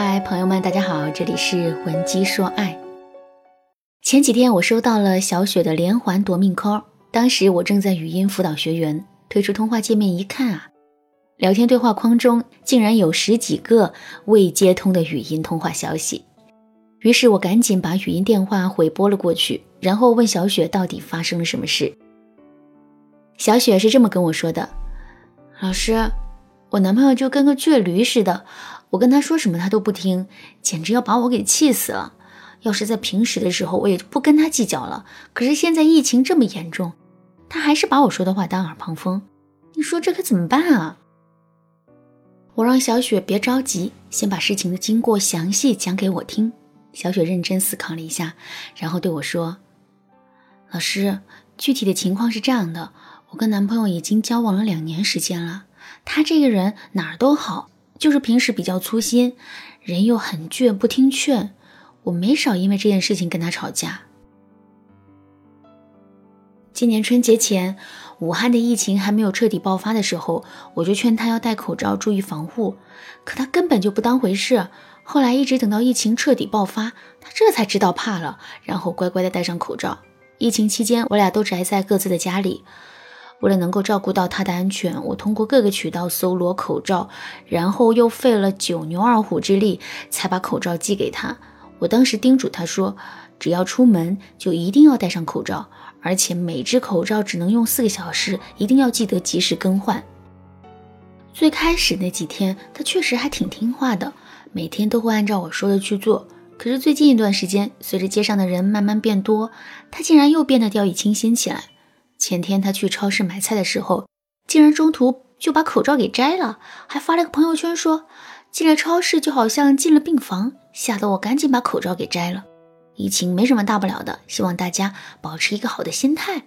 嗨，朋友们，大家好，这里是文姬说爱。前几天我收到了小雪的连环夺命 call，当时我正在语音辅导学员，退出通话界面一看啊，聊天对话框中竟然有十几个未接通的语音通话消息。于是我赶紧把语音电话回拨了过去，然后问小雪到底发生了什么事。小雪是这么跟我说的：“老师，我男朋友就跟个倔驴似的。”我跟他说什么他都不听，简直要把我给气死了。要是在平时的时候，我也就不跟他计较了。可是现在疫情这么严重，他还是把我说的话当耳旁风。你说这可怎么办啊？我让小雪别着急，先把事情的经过详细讲给我听。小雪认真思考了一下，然后对我说：“老师，具体的情况是这样的，我跟男朋友已经交往了两年时间了，他这个人哪儿都好。”就是平时比较粗心，人又很倔，不听劝。我没少因为这件事情跟他吵架。今年春节前，武汉的疫情还没有彻底爆发的时候，我就劝他要戴口罩，注意防护。可他根本就不当回事。后来一直等到疫情彻底爆发，他这才知道怕了，然后乖乖的戴上口罩。疫情期间，我俩都宅在各自的家里。为了能够照顾到他的安全，我通过各个渠道搜罗口罩，然后又费了九牛二虎之力才把口罩寄给他。我当时叮嘱他说，只要出门就一定要戴上口罩，而且每只口罩只能用四个小时，一定要记得及时更换。最开始那几天，他确实还挺听话的，每天都会按照我说的去做。可是最近一段时间，随着街上的人慢慢变多，他竟然又变得掉以轻心起来。前天他去超市买菜的时候，竟然中途就把口罩给摘了，还发了个朋友圈说进了超市就好像进了病房，吓得我赶紧把口罩给摘了。疫情没什么大不了的，希望大家保持一个好的心态。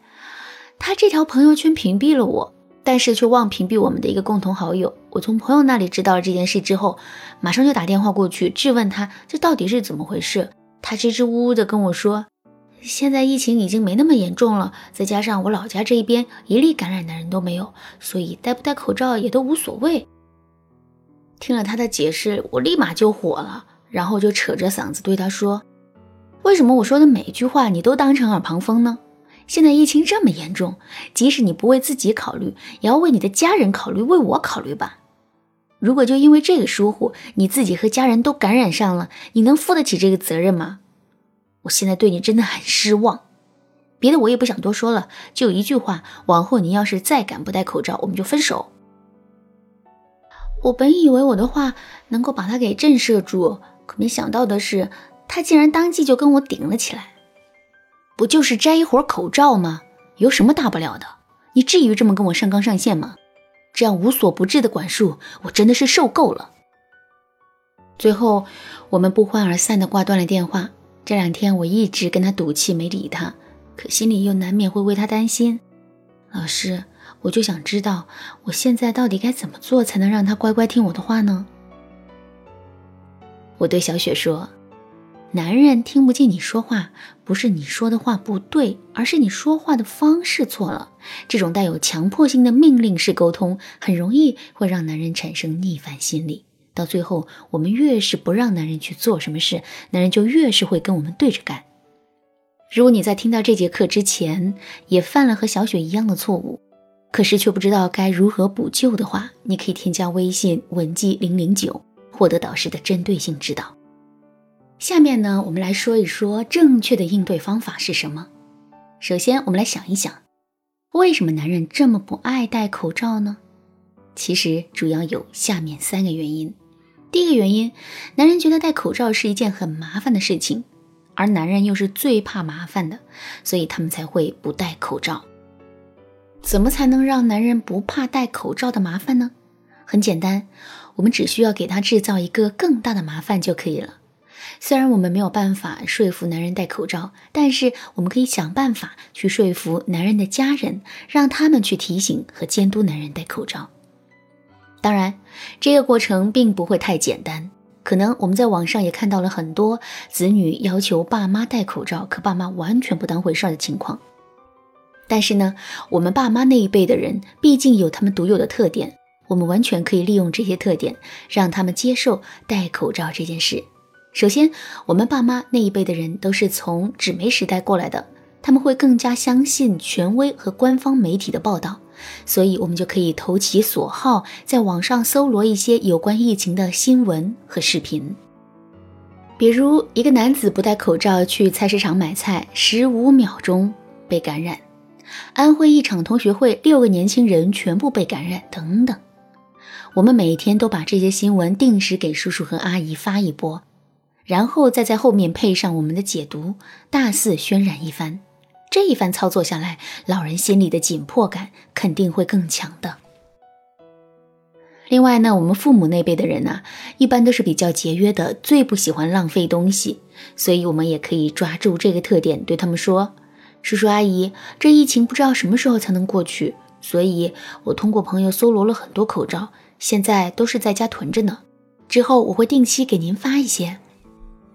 他这条朋友圈屏蔽了我，但是却忘屏蔽我们的一个共同好友。我从朋友那里知道了这件事之后，马上就打电话过去质问他这到底是怎么回事。他支支吾吾的跟我说。现在疫情已经没那么严重了，再加上我老家这一边一例感染的人都没有，所以戴不戴口罩也都无所谓。听了他的解释，我立马就火了，然后就扯着嗓子对他说：“为什么我说的每一句话你都当成耳旁风呢？现在疫情这么严重，即使你不为自己考虑，也要为你的家人考虑，为我考虑吧。如果就因为这个疏忽，你自己和家人都感染上了，你能负得起这个责任吗？”我现在对你真的很失望，别的我也不想多说了，就一句话：往后你要是再敢不戴口罩，我们就分手。我本以为我的话能够把他给震慑住，可没想到的是，他竟然当即就跟我顶了起来。不就是摘一会儿口罩吗？有什么大不了的？你至于这么跟我上纲上线吗？这样无所不至的管束，我真的是受够了。最后，我们不欢而散的挂断了电话。这两天我一直跟他赌气，没理他，可心里又难免会为他担心。老师，我就想知道，我现在到底该怎么做才能让他乖乖听我的话呢？我对小雪说：“男人听不进你说话，不是你说的话不对，而是你说话的方式错了。这种带有强迫性的命令式沟通，很容易会让男人产生逆反心理。”到最后，我们越是不让男人去做什么事，男人就越是会跟我们对着干。如果你在听到这节课之前也犯了和小雪一样的错误，可是却不知道该如何补救的话，你可以添加微信文姬零零九，获得导师的针对性指导。下面呢，我们来说一说正确的应对方法是什么。首先，我们来想一想，为什么男人这么不爱戴口罩呢？其实主要有下面三个原因。第一个原因，男人觉得戴口罩是一件很麻烦的事情，而男人又是最怕麻烦的，所以他们才会不戴口罩。怎么才能让男人不怕戴口罩的麻烦呢？很简单，我们只需要给他制造一个更大的麻烦就可以了。虽然我们没有办法说服男人戴口罩，但是我们可以想办法去说服男人的家人，让他们去提醒和监督男人戴口罩。当然，这个过程并不会太简单。可能我们在网上也看到了很多子女要求爸妈戴口罩，可爸妈完全不当回事的情况。但是呢，我们爸妈那一辈的人毕竟有他们独有的特点，我们完全可以利用这些特点，让他们接受戴口罩这件事。首先，我们爸妈那一辈的人都是从纸媒时代过来的，他们会更加相信权威和官方媒体的报道，所以我们就可以投其所好，在网上搜罗一些有关疫情的新闻和视频。比如，一个男子不戴口罩去菜市场买菜，十五秒钟被感染；安徽一场同学会，六个年轻人全部被感染，等等。我们每天都把这些新闻定时给叔叔和阿姨发一波。然后再在后面配上我们的解读，大肆渲染一番。这一番操作下来，老人心里的紧迫感肯定会更强的。另外呢，我们父母那辈的人呢，一般都是比较节约的，最不喜欢浪费东西，所以我们也可以抓住这个特点，对他们说：“叔叔阿姨，这疫情不知道什么时候才能过去，所以我通过朋友搜罗了很多口罩，现在都是在家囤着呢。之后我会定期给您发一些。”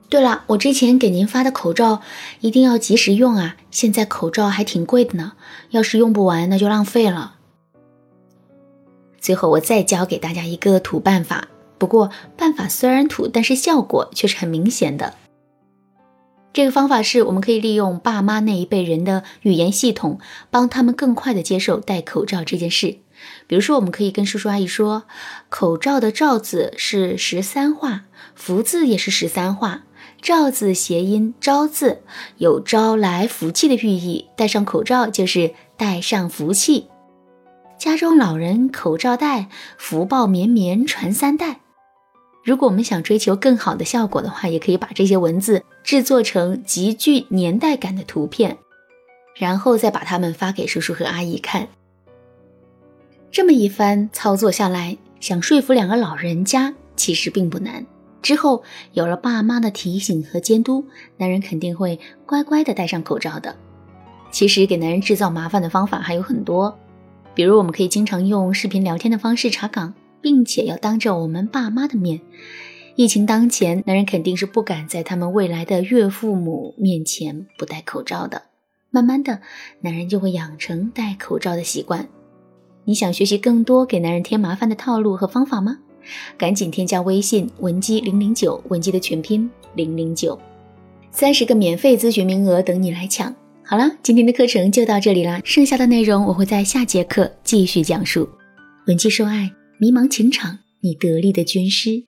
对了，我之前给您发的口罩一定要及时用啊！现在口罩还挺贵的呢，要是用不完那就浪费了。最后我再教给大家一个土办法，不过办法虽然土，但是效果却是很明显的。这个方法是我们可以利用爸妈那一辈人的语言系统，帮他们更快的接受戴口罩这件事。比如说，我们可以跟叔叔阿姨说，口罩的“罩”字是十三画，福字也是十三画。罩字谐音招字，有招来福气的寓意。戴上口罩就是戴上福气。家中老人口罩戴，福报绵绵传三代。如果我们想追求更好的效果的话，也可以把这些文字制作成极具年代感的图片，然后再把它们发给叔叔和阿姨看。这么一番操作下来，想说服两个老人家其实并不难。之后有了爸妈的提醒和监督，男人肯定会乖乖的戴上口罩的。其实给男人制造麻烦的方法还有很多，比如我们可以经常用视频聊天的方式查岗，并且要当着我们爸妈的面。疫情当前，男人肯定是不敢在他们未来的岳父母面前不戴口罩的。慢慢的，男人就会养成戴口罩的习惯。你想学习更多给男人添麻烦的套路和方法吗？赶紧添加微信文姬零零九，文姬的全拼零零九，三十个免费咨询名额等你来抢。好了，今天的课程就到这里啦，剩下的内容我会在下节课继续讲述。文姬说爱，迷茫情场，你得力的军师。